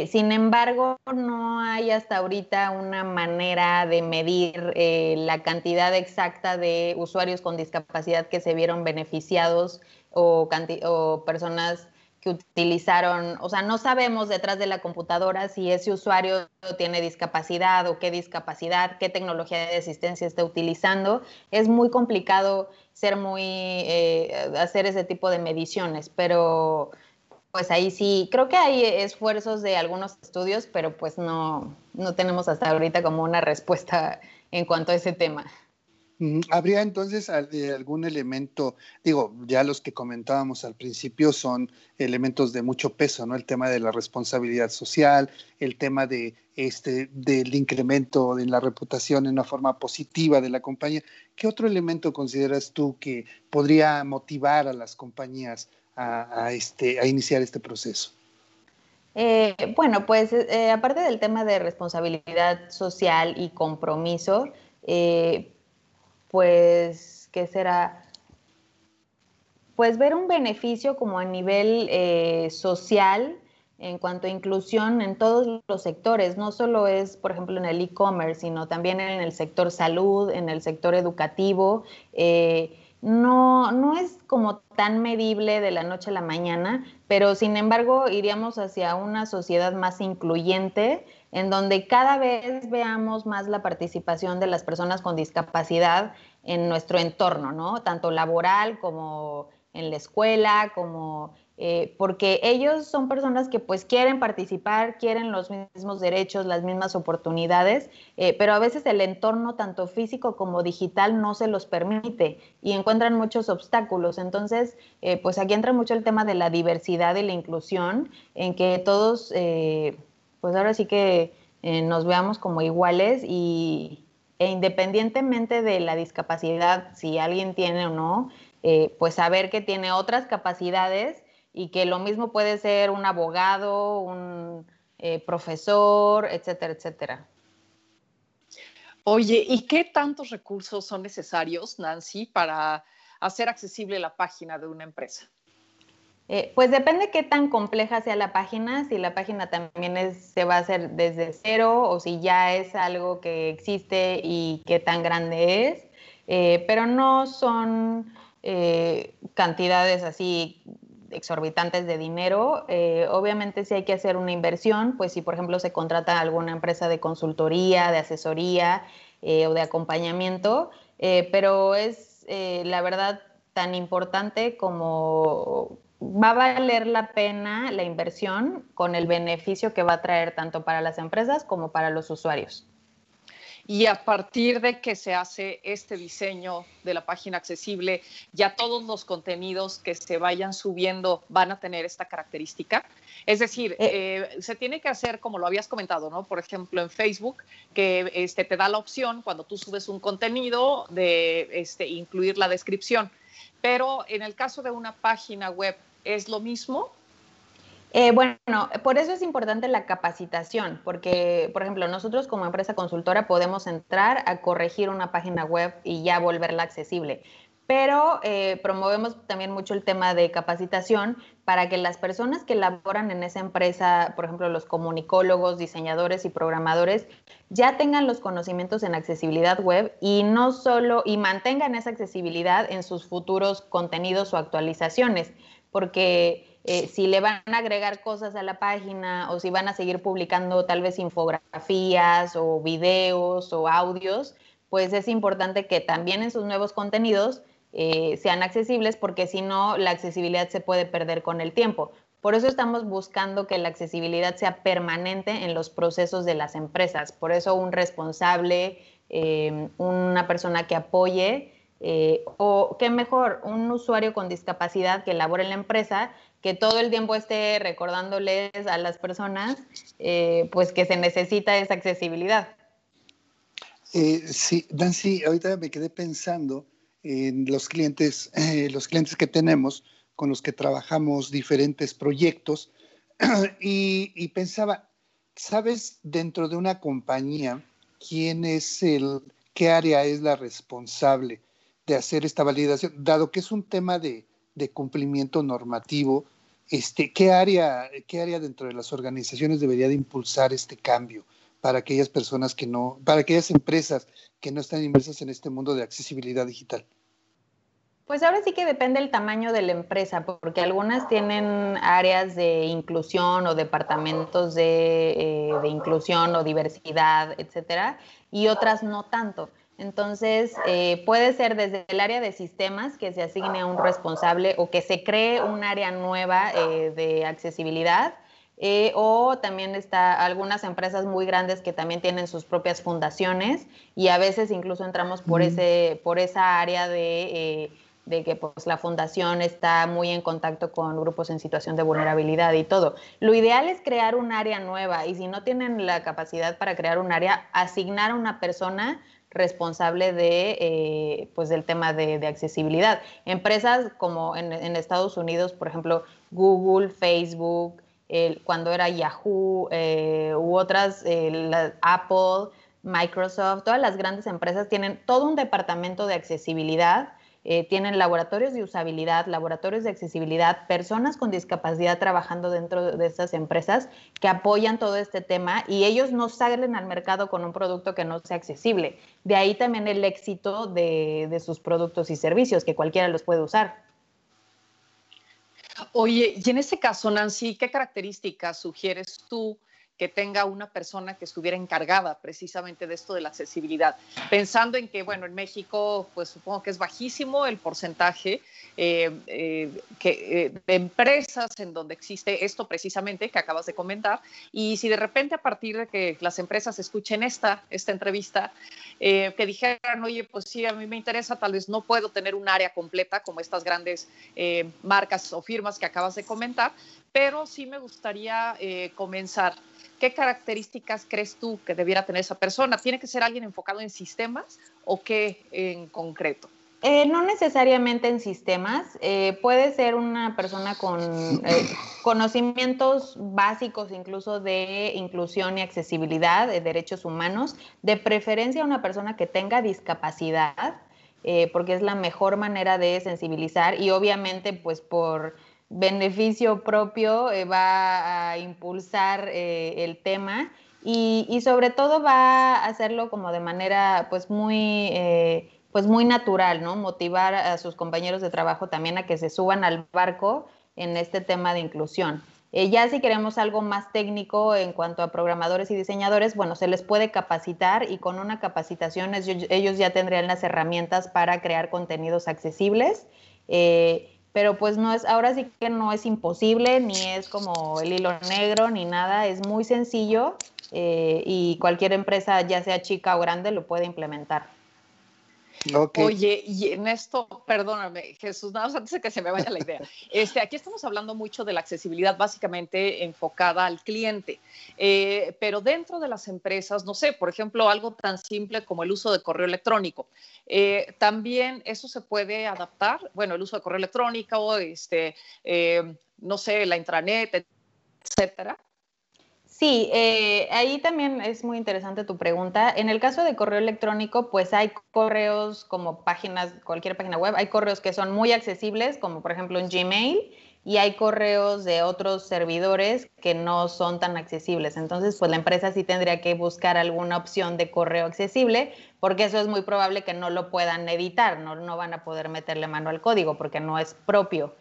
Sin embargo, no hay hasta ahorita una manera de medir la cantidad exacta de usuarios con discapacidad que se vieron beneficiados o, personas que utilizaron, o sea, no sabemos detrás de la computadora si ese usuario tiene discapacidad o qué discapacidad, qué tecnología de asistencia está utilizando. Es muy complicado ser muy, eh, hacer ese tipo de mediciones, pero pues ahí sí, creo que hay esfuerzos de algunos estudios, pero pues no, no tenemos hasta ahorita como una respuesta en cuanto a ese tema. ¿Habría entonces eh, algún elemento, digo, ya los que comentábamos al principio son elementos de mucho peso, ¿no? El tema de la responsabilidad social, el tema de este del incremento en la reputación en una forma positiva de la compañía. ¿Qué otro elemento consideras tú que podría motivar a las compañías a, este, a iniciar este proceso? Eh, bueno, pues eh, aparte del tema de responsabilidad social y compromiso, pues, ¿qué será? Pues ver un beneficio como a nivel eh, social en cuanto a inclusión en todos los sectores, no solo es, por ejemplo, en el e-commerce, sino también en el sector salud, en el sector educativo. Eh, no, no es como tan medible de la noche a la mañana, pero sin embargo iríamos hacia una sociedad más incluyente, en donde cada vez veamos más la participación de las personas con discapacidad en nuestro entorno, ¿no? Tanto laboral como en la escuela, como eh, porque ellos son personas que pues quieren participar, quieren los mismos derechos, las mismas oportunidades, eh, pero a veces el entorno tanto físico como digital no se los permite y encuentran muchos obstáculos. Entonces, eh, pues aquí entra mucho el tema de la diversidad y la inclusión, en que todos pues ahora sí que eh, nos veamos como iguales y, e independientemente de la discapacidad, si alguien tiene o no, eh, pues saber que tiene otras capacidades y que lo mismo puede ser un abogado, un eh, profesor, etcétera, etcétera. Oye, ¿y qué tantos recursos son necesarios, Nancy, para hacer accesible la página de una empresa? Eh, pues depende qué tan compleja sea la página, si la página también se va a hacer desde cero o si ya es algo que existe y qué tan grande es, eh, pero no son eh, cantidades así exorbitantes de dinero. obviamente si hay que hacer una inversión, pues si por ejemplo se contrata alguna empresa de consultoría, de asesoría o de acompañamiento, pero es la verdad tan importante como va a valer la pena la inversión con el beneficio que va a traer tanto para las empresas como para los usuarios. Y a partir de que se hace este diseño de la página accesible, ya todos los contenidos que se vayan subiendo van a tener esta característica. Es decir, eh, eh, se tiene que hacer como lo habías comentado, ¿no? Por ejemplo, en Facebook, que este, te da la opción cuando tú subes un contenido de este, incluir la descripción. Pero en el caso de una página web ¿Es lo mismo? Eh, bueno, por eso es importante la capacitación, porque, por ejemplo, nosotros como empresa consultora podemos entrar a corregir una página web y ya volverla accesible, pero eh, promovemos también mucho el tema de capacitación para que las personas que laboran en esa empresa, por ejemplo, los comunicólogos, diseñadores y programadores, ya tengan los conocimientos en accesibilidad web y no solo, y mantengan esa accesibilidad en sus futuros contenidos o actualizaciones porque eh, si le van a agregar cosas a la página o si van a seguir publicando tal vez infografías o videos o audios, pues es importante que también en sus nuevos contenidos eh, sean accesibles porque si no, la accesibilidad se puede perder con el tiempo. Por eso estamos buscando que la accesibilidad sea permanente en los procesos de las empresas. Por eso un responsable, eh, una persona que apoye, o qué mejor, un usuario con discapacidad que labore en la empresa, que todo el tiempo esté recordándoles a las personas eh, pues que se necesita esa accesibilidad. Eh, sí, Nancy, ahorita me quedé pensando en los clientes, los clientes que tenemos, con los que trabajamos diferentes proyectos, y, y pensaba, ¿sabes dentro de una compañía quién es el, qué área es la responsable? de hacer esta validación, dado que es un tema de, cumplimiento normativo, este, ¿qué, área, ¿qué área dentro de las organizaciones debería de impulsar este cambio para aquellas personas que no, para aquellas empresas que no están inmersas en este mundo de accesibilidad digital? Pues ahora sí que depende el tamaño de la empresa, porque algunas tienen áreas de inclusión o departamentos de, eh, de inclusión o diversidad, etcétera, y otras no tanto. Entonces, eh, puede ser desde el área de sistemas que se asigne a un responsable o que se cree un área nueva eh, de accesibilidad. Eh, o también está algunas empresas muy grandes que también tienen sus propias fundaciones y a veces incluso entramos por, ese, por esa área de, de que pues, la fundación está muy en contacto con grupos en situación de vulnerabilidad y todo. Lo ideal es crear un área nueva y si no tienen la capacidad para crear un área, asignar a una persona responsable de, eh, pues del tema de, accesibilidad. Empresas como en, Estados Unidos, por ejemplo, Google, Facebook, cuando era Yahoo eh, u otras, Apple, Microsoft, todas las grandes empresas tienen todo un departamento de accesibilidad eh, tienen laboratorios de usabilidad, laboratorios de accesibilidad, personas con discapacidad trabajando dentro de estas empresas que apoyan todo este tema y ellos no salen al mercado con un producto que no sea accesible. De ahí también el éxito de, de sus productos y servicios, que cualquiera los puede usar. Oye, y en ese caso, Nancy, ¿qué características sugieres tú que tenga una persona que estuviera encargada precisamente de esto de la accesibilidad. Pensando en que, bueno, en México, pues supongo que es bajísimo el porcentaje eh, eh, que, eh, de empresas en donde existe esto precisamente que acabas de comentar. Y si de repente a partir de que las empresas escuchen esta, esta entrevista, que dijeran, oye, pues sí, a mí me interesa, tal vez no puedo tener un área completa como estas grandes marcas o firmas que acabas de comentar, pero sí me gustaría comenzar ¿Qué características crees tú que debiera tener esa persona? ¿Tiene que ser alguien enfocado en sistemas o qué en concreto? Eh, no necesariamente en sistemas, eh, puede ser una persona con eh, conocimientos básicos incluso de inclusión y accesibilidad, de derechos humanos, de preferencia una persona que tenga discapacidad, porque es la mejor manera de sensibilizar y obviamente pues por beneficio propio va a impulsar el tema y, y, sobre todo va a hacerlo como de manera pues muy pues muy natural, ¿no? Motivar a sus compañeros de trabajo también a que se suban al barco en este tema de inclusión. Eh, ya si queremos algo más técnico en cuanto a programadores y diseñadores, bueno, se les puede capacitar y con una capacitación ellos ya tendrían las herramientas para crear contenidos accesibles. Eh, pero pues no es, ahora sí que no es imposible, ni es como el hilo negro, ni nada, es muy sencillo eh, y cualquier empresa, ya sea chica o grande, lo puede implementar. Oye, y en esto, perdóname, Jesús, nada más antes de que se me vaya la idea. Este, aquí estamos hablando mucho de la accesibilidad básicamente enfocada al cliente, eh, pero dentro de las empresas, no sé, por ejemplo, algo tan simple como el uso de correo electrónico. Eh, también eso se puede adaptar, bueno, el uso de correo electrónico, este, eh, no sé, la intranet, etcétera. Sí, eh, ahí también es muy interesante tu pregunta. En el caso de correo electrónico, pues hay correos como páginas, cualquier página web, hay correos que son muy accesibles, como por ejemplo un Gmail, y hay correos de otros servidores que no son tan accesibles. Entonces, pues la empresa sí tendría que buscar alguna opción de correo accesible, porque eso es muy probable que no lo puedan editar, no, no van a poder meterle mano al código porque no es propio.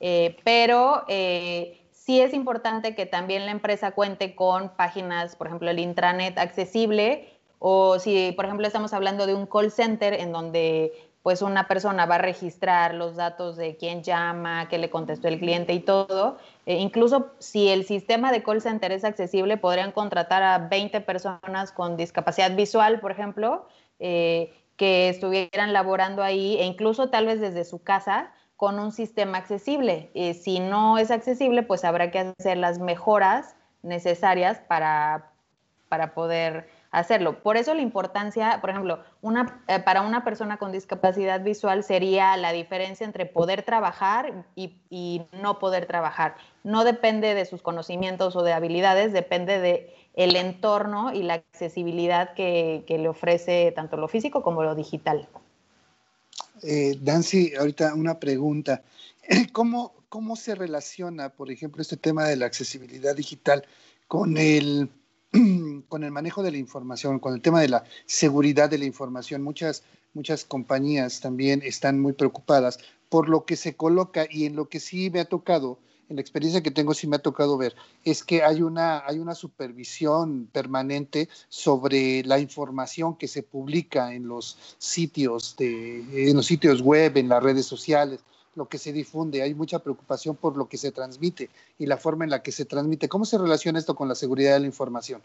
Eh, pero eh, sí es importante que también la empresa cuente con páginas, por ejemplo, el intranet accesible o si, por ejemplo, estamos hablando de un call center en donde pues una persona va a registrar los datos de quién llama, qué le contestó el cliente y todo. E incluso si el sistema de call center es accesible, podrían contratar a 20 personas con discapacidad visual, por ejemplo, eh, que estuvieran laborando ahí e incluso tal vez desde su casa con un sistema accesible. y si no es accesible, pues habrá que hacer las mejoras necesarias para, para poder hacerlo. Por eso la importancia, por ejemplo, una, eh, para una persona con discapacidad visual sería la diferencia entre poder trabajar y, no poder trabajar. No depende de sus conocimientos o de habilidades, depende de el entorno y la accesibilidad que, que le ofrece tanto lo físico como lo digital. Eh, Dancy, ahorita una pregunta. ¿Cómo, ¿Cómo se relaciona, por ejemplo, este tema de la accesibilidad digital con el, con el manejo de la información, con el tema de la seguridad de la información? Muchas, muchas compañías también están muy preocupadas por lo que se coloca y en lo que sí me ha tocado en la experiencia que tengo sí me ha tocado ver, es que hay una, hay una supervisión permanente sobre la información que se publica en los sitios de, en los sitios web, en las redes sociales, lo que se difunde, hay mucha preocupación por lo que se transmite y la forma en la que se transmite. ¿Cómo se relaciona esto con la seguridad de la información?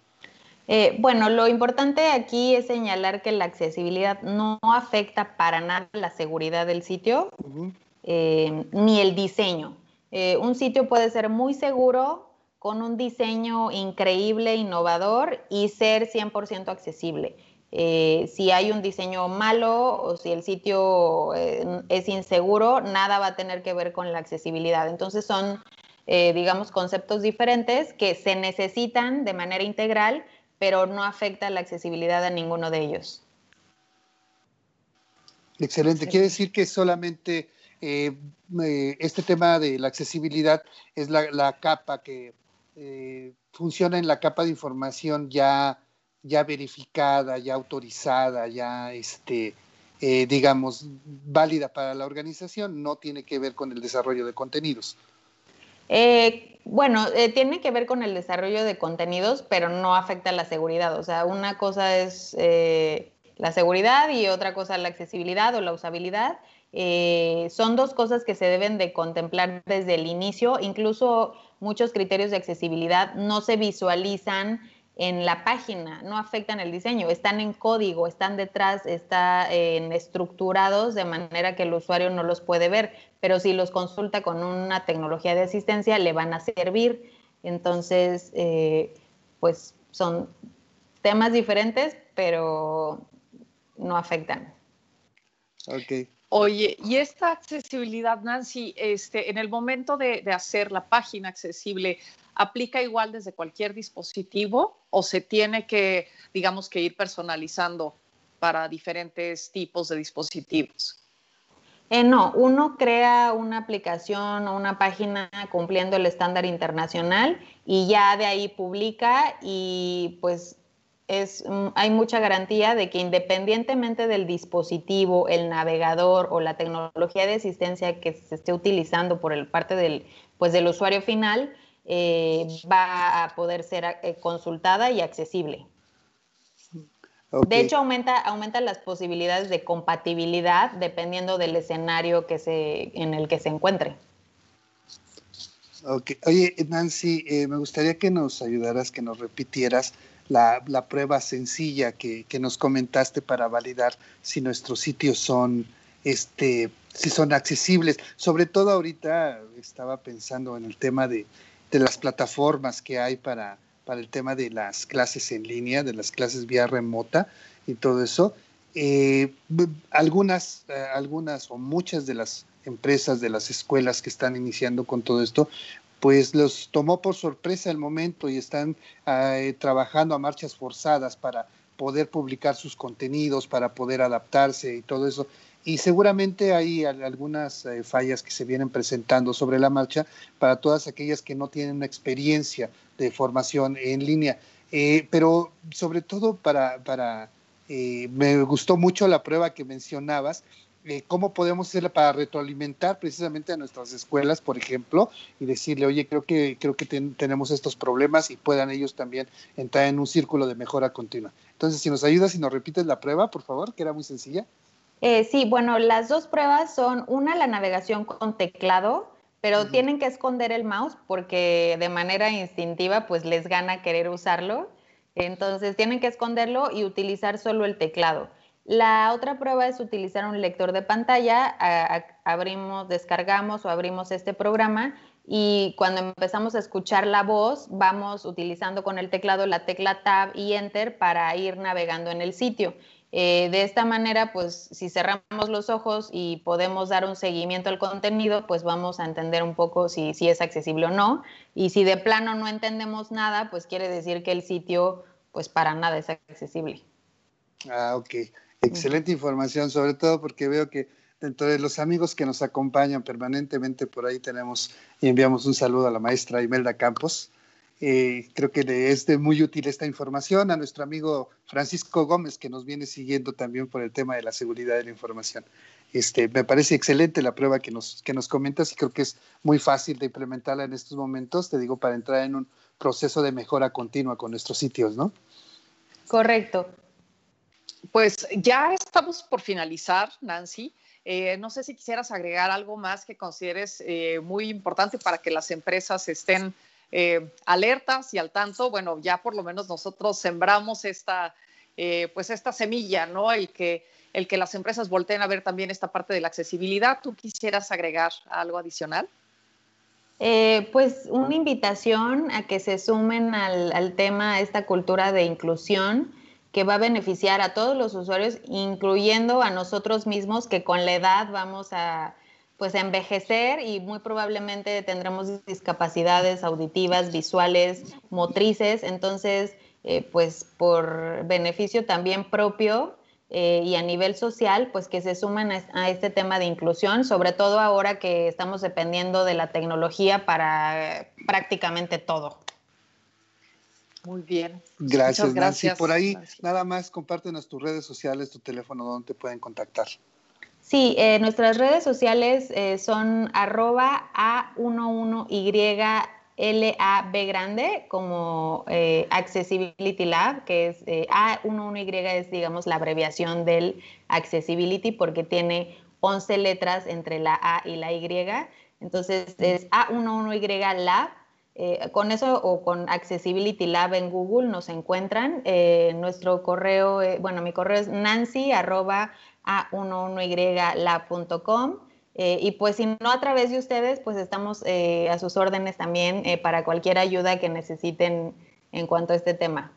Eh, bueno, lo importante aquí es señalar que la accesibilidad no afecta para nada la seguridad del sitio eh, ni el diseño. Eh, un sitio puede ser muy seguro, con un diseño increíble, innovador y ser 100% accesible. Eh, si hay un diseño malo o si el sitio eh, es inseguro, nada va a tener que ver con la accesibilidad. Entonces son, digamos, conceptos diferentes que se necesitan de manera integral, pero no afecta la accesibilidad a ninguno de ellos. Excelente. Quiere decir que solamente eh, este tema de la accesibilidad es la, capa que eh, funciona en la capa de información ya, ya verificada, ya autorizada, ya este, eh, digamos, válida para la organización, no tiene que ver con el desarrollo de contenidos. bueno, tiene que ver con el desarrollo de contenidos, pero no afecta a la seguridad. O sea, una cosa es la seguridad y otra cosa la accesibilidad o la usabilidad. Eh, son dos cosas que se deben de contemplar desde el inicio. Incluso muchos criterios de accesibilidad no se visualizan en la página, no afectan el diseño, están en código, están detrás, están estructurados de manera que el usuario no los puede ver, pero si los consulta con una tecnología de asistencia le van a servir. Entonces, eh, pues son temas diferentes, pero no afectan. Ok. Oye, y esta accesibilidad, Nancy, este, en el momento de, hacer la página accesible, ¿aplica igual desde cualquier dispositivo o se tiene que, digamos, que ir personalizando para diferentes tipos de dispositivos? Eh, no, uno crea una aplicación o una página cumpliendo el estándar internacional y ya de ahí publica y pues es, mm, hay mucha garantía de que independientemente del dispositivo, el navegador o la tecnología de asistencia que se esté utilizando por el parte del, pues, del usuario final, eh, va a poder ser eh, consultada y accesible. De hecho, aumenta, aumenta las posibilidades de compatibilidad dependiendo del escenario que se, en el que se encuentre. Oye, Nancy, eh, me gustaría que nos ayudaras, que nos repitieras la, prueba sencilla que, nos comentaste para validar si nuestros sitios son, este, si son accesibles. Sobre todo ahorita estaba pensando en el tema de, las plataformas que hay para, para el tema de las clases en línea, de las clases vía remota y todo eso. Eh, algunas, eh, algunas o muchas de las empresas, de las escuelas que están iniciando con todo esto, pues los tomó por sorpresa el momento y están eh, trabajando a marchas forzadas para poder publicar sus contenidos, para poder adaptarse y todo eso. Y seguramente hay algunas eh, fallas que se vienen presentando sobre la marcha para todas aquellas que no tienen experiencia de formación en línea. Eh, pero sobre todo para, para me gustó mucho la prueba que mencionabas, eh, cómo podemos hacerla para retroalimentar precisamente a nuestras escuelas, por ejemplo, y decirle, oye, creo que, creo que tenemos estos problemas y puedan ellos también entrar en un círculo de mejora continua. Entonces, si nos ayudas y nos repites la prueba, por favor, que era muy sencilla. Eh, sí, bueno, las dos pruebas son una, la navegación con teclado, pero tienen que esconder el mouse porque de manera instintiva pues les gana querer usarlo. Entonces tienen que esconderlo y utilizar solo el teclado. La otra prueba es utilizar un lector de pantalla, abrimos, descargamos o abrimos este programa y cuando empezamos a escuchar la voz, vamos utilizando con el teclado la tecla Tab y Enter para ir navegando en el sitio. Eh, de esta manera, pues si cerramos los ojos y podemos dar un seguimiento al contenido, pues vamos a entender un poco si, si es accesible o no. Y si de plano no entendemos nada, pues quiere decir que el sitio, pues para nada es accesible. Ah, ok. Excelente información, sobre todo porque veo que dentro de los amigos que nos acompañan permanentemente por ahí tenemos y enviamos un saludo a la maestra Imelda Campos. Eh, creo que le es de muy útil esta información a nuestro amigo Francisco Gómez, que nos viene siguiendo también por el tema de la seguridad de la información. Este, me parece excelente la prueba que nos, que nos comentas y creo que es muy fácil de implementarla en estos momentos, te digo, para entrar en un proceso de mejora continua con nuestros sitios, ¿no? Correcto. Pues ya estamos por finalizar, Nancy. Eh, no sé si quisieras agregar algo más que consideres eh, muy importante para que las empresas estén eh, alertas y al tanto. Bueno, ya por lo menos nosotros sembramos esta, pues esta semilla, ¿no? El que, el que las empresas volteen a ver también esta parte de la accesibilidad. ¿Tú quisieras agregar algo adicional? pues una invitación a que se sumen al, al tema, a esta cultura de inclusión que va a beneficiar a todos los usuarios, incluyendo a nosotros mismos, que con la edad vamos a pues envejecer y muy probablemente tendremos discapacidades auditivas, visuales, motrices. Entonces, eh, pues por beneficio también propio eh, y a nivel social, pues que se suman a este tema de inclusión, sobre todo ahora que estamos dependiendo de la tecnología para prácticamente todo. Muy bien. Gracias, gracias, Nancy. Por ahí, nada más, compártenos tus redes sociales, tu teléfono, donde te pueden contactar. Sí, eh, nuestras redes sociales eh, son arroba A11YLAB grande como eh, Accessibility Lab, que es A11Y es, digamos, la abreviación del Accessibility porque tiene 11 letras entre la A y la Y. Entonces es A11Y Lab eh, con eso o con Accessibility Lab en Google nos encuentran. Eh, nuestro correo, eh, bueno, mi correo es nancy a 11ylab.com. y pues si no a través de ustedes, pues estamos a sus órdenes también para cualquier ayuda que necesiten en cuanto a este tema.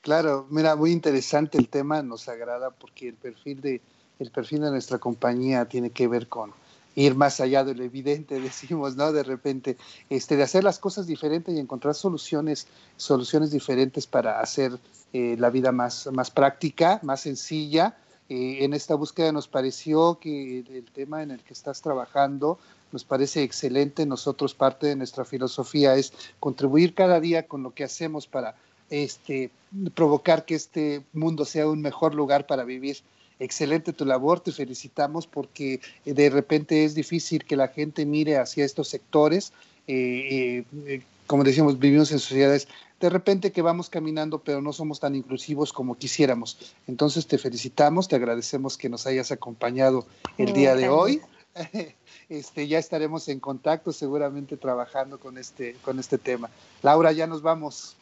Claro, mira, muy interesante el tema, nos agrada porque el perfil de, el perfil de nuestra compañía tiene que ver con ir más allá de lo evidente, decimos, ¿no? De repente, este, de hacer las cosas diferentes y encontrar soluciones, soluciones diferentes para hacer eh, la vida más, más práctica, más sencilla. Eh, en esta búsqueda nos pareció que el tema en el que estás trabajando nos parece excelente. Nosotros parte de nuestra filosofía es contribuir cada día con lo que hacemos para este, provocar que este mundo sea un mejor lugar para vivir. Excelente tu labor, te felicitamos porque eh, de repente es difícil que la gente mire hacia estos sectores. Eh, eh, como decíamos, vivimos en sociedades de repente que vamos caminando, pero no somos tan inclusivos como quisiéramos. Entonces te felicitamos, te agradecemos que nos hayas acompañado el día de hoy. Este, ya estaremos en contacto, seguramente trabajando con este, con este tema. Laura, ya nos vamos.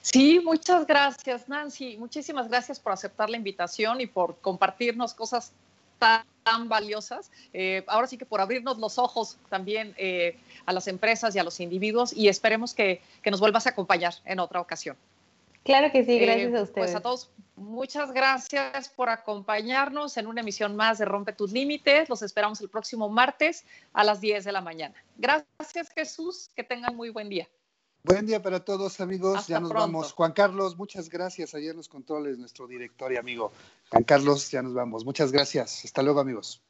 Sí, muchas gracias, Nancy. Muchísimas gracias por aceptar la invitación y por compartirnos cosas tan, valiosas. Eh, ahora sí que por abrirnos los ojos también eh, a las empresas y a los individuos y esperemos que, nos vuelvas a acompañar en otra ocasión. Claro que sí, gracias a eh, ustedes. Pues a todos, muchas gracias por acompañarnos en una emisión más de Rompe tus Límites. Los esperamos el próximo martes a las 10 de la mañana. Gracias, Jesús. Que tengan muy buen día. Buen día para todos, amigos. ya nos vamos. Juan Carlos, muchas gracias. Ayer en los controles, nuestro director y amigo. Juan Carlos, ya nos vamos. Muchas gracias. Hasta luego, amigos.